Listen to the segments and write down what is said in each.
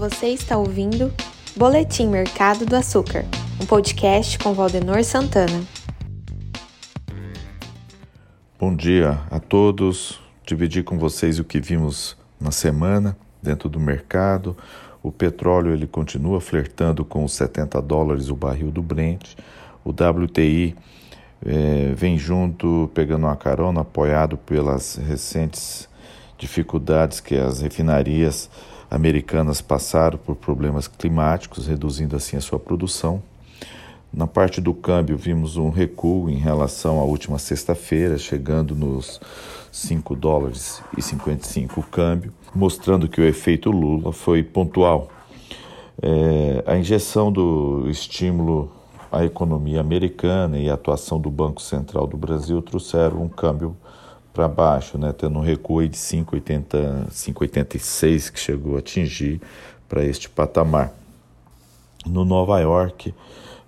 Você está ouvindo Boletim Mercado do Açúcar, um podcast com Valdenor Santana. Bom dia a todos. Dividir com vocês o que vimos na semana dentro do mercado. O petróleo ele continua flertando com os 70 dólares o barril do Brent. O WTI é, vem junto, pegando uma carona, apoiado pelas recentes dificuldades que as refinarias americanas passaram por problemas climáticos, reduzindo assim a sua produção. Na parte do câmbio, vimos um recuo em relação à última sexta-feira, chegando nos 5 dólares e 55 o câmbio, mostrando que o efeito Lula foi pontual. É, a injeção do estímulo à economia americana e a atuação do Banco Central do Brasil trouxeram um câmbio para baixo, né, tendo um recuo de 5,86 que chegou a atingir para este patamar. No Nova York,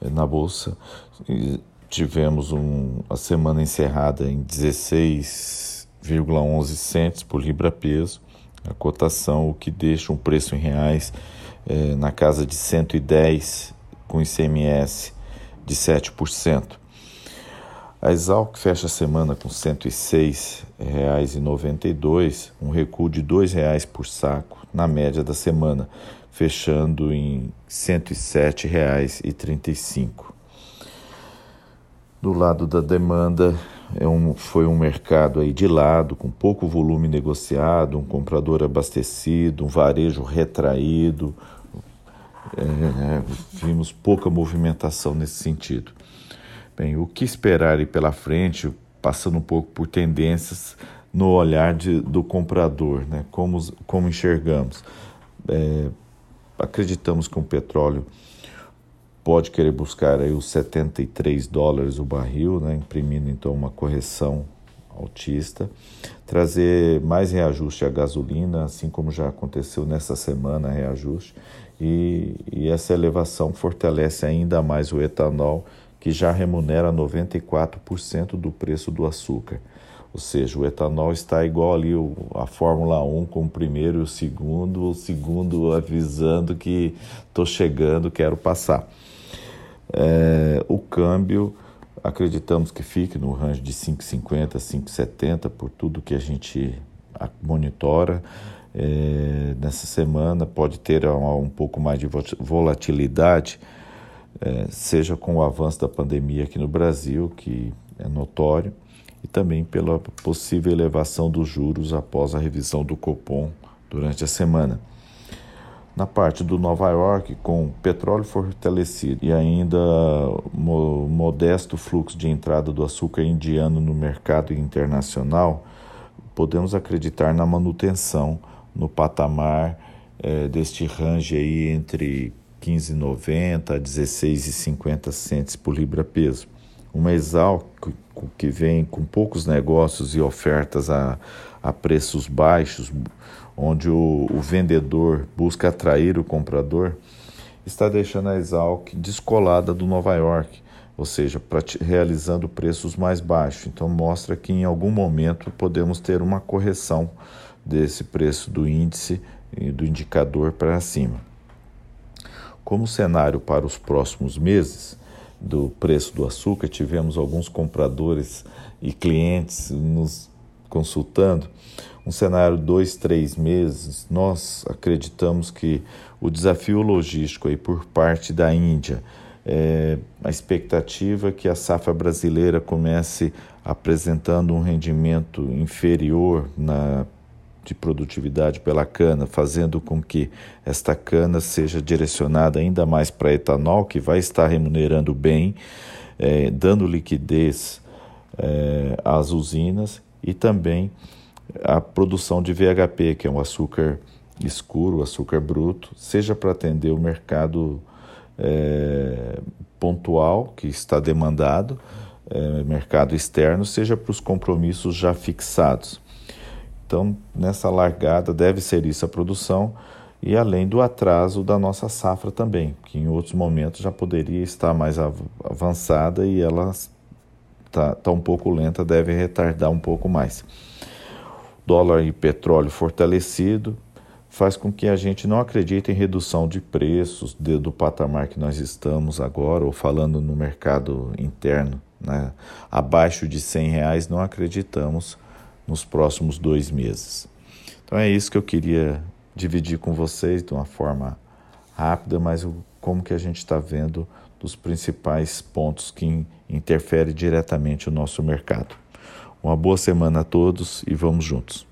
eh, na bolsa, tivemos um, a semana encerrada em 16,11 centes por libra peso, a cotação, o que deixa um preço em reais eh, na casa de 110 com ICMS de 7%. A Exalc fecha a semana com R$ 106,92, um recuo de R$ 2,00 por saco na média da semana, fechando em R$ 107,35. Do lado da demanda, é um, foi um mercado aí de lado, com pouco volume negociado, um comprador abastecido, um varejo retraído. É, vimos pouca movimentação nesse sentido. Bem, o que esperar aí pela frente, passando um pouco por tendências no olhar de, do comprador, né? como, como enxergamos. É, acreditamos que o petróleo pode querer buscar aí os 73 dólares o barril, né? imprimindo então uma correção altista, trazer mais reajuste à gasolina, assim como já aconteceu nessa semana reajuste, e, e essa elevação fortalece ainda mais o etanol que já remunera 94% do preço do açúcar. Ou seja, o etanol está igual ali a Fórmula 1 com o primeiro e o segundo, o segundo avisando que estou chegando, quero passar. É, o câmbio, acreditamos que fique no range de 5,50, 5,70 por tudo que a gente monitora. É, nessa semana pode ter um, um pouco mais de volatilidade, é, seja com o avanço da pandemia aqui no Brasil, que é notório, e também pela possível elevação dos juros após a revisão do Copom durante a semana. Na parte do Nova York, com petróleo fortalecido e ainda mo modesto fluxo de entrada do açúcar indiano no mercado internacional, podemos acreditar na manutenção no patamar é, deste range aí entre 15,90 a 16,50 centes por libra peso. Uma Exalc que vem com poucos negócios e ofertas a, a preços baixos, onde o, o vendedor busca atrair o comprador, está deixando a Exalc descolada do Nova York, ou seja, realizando preços mais baixos. Então mostra que em algum momento podemos ter uma correção desse preço do índice e do indicador para cima. Como cenário para os próximos meses do preço do açúcar, tivemos alguns compradores e clientes nos consultando. Um cenário dois, três meses, nós acreditamos que o desafio logístico aí por parte da Índia, é, a expectativa é que a safra brasileira comece apresentando um rendimento inferior na de produtividade pela cana, fazendo com que esta cana seja direcionada ainda mais para etanol, que vai estar remunerando bem, é, dando liquidez é, às usinas e também a produção de VHP, que é um açúcar escuro, açúcar bruto, seja para atender o mercado é, pontual que está demandado, mercado externo, seja para os compromissos já fixados. Então, nessa largada, deve ser isso a produção e além do atraso da nossa safra também, que em outros momentos já poderia estar mais avançada e ela está tá um pouco lenta, deve retardar um pouco mais. Dólar e petróleo fortalecido, faz com que a gente não acredite em redução de preços de, do patamar que nós estamos agora, ou falando no mercado interno, né? abaixo de 100 reais, não acreditamos nos próximos dois meses. Então é isso que eu queria dividir com vocês de uma forma rápida, mas como que a gente está vendo dos principais pontos que interferem diretamente o nosso mercado. Uma boa semana a todos e vamos juntos.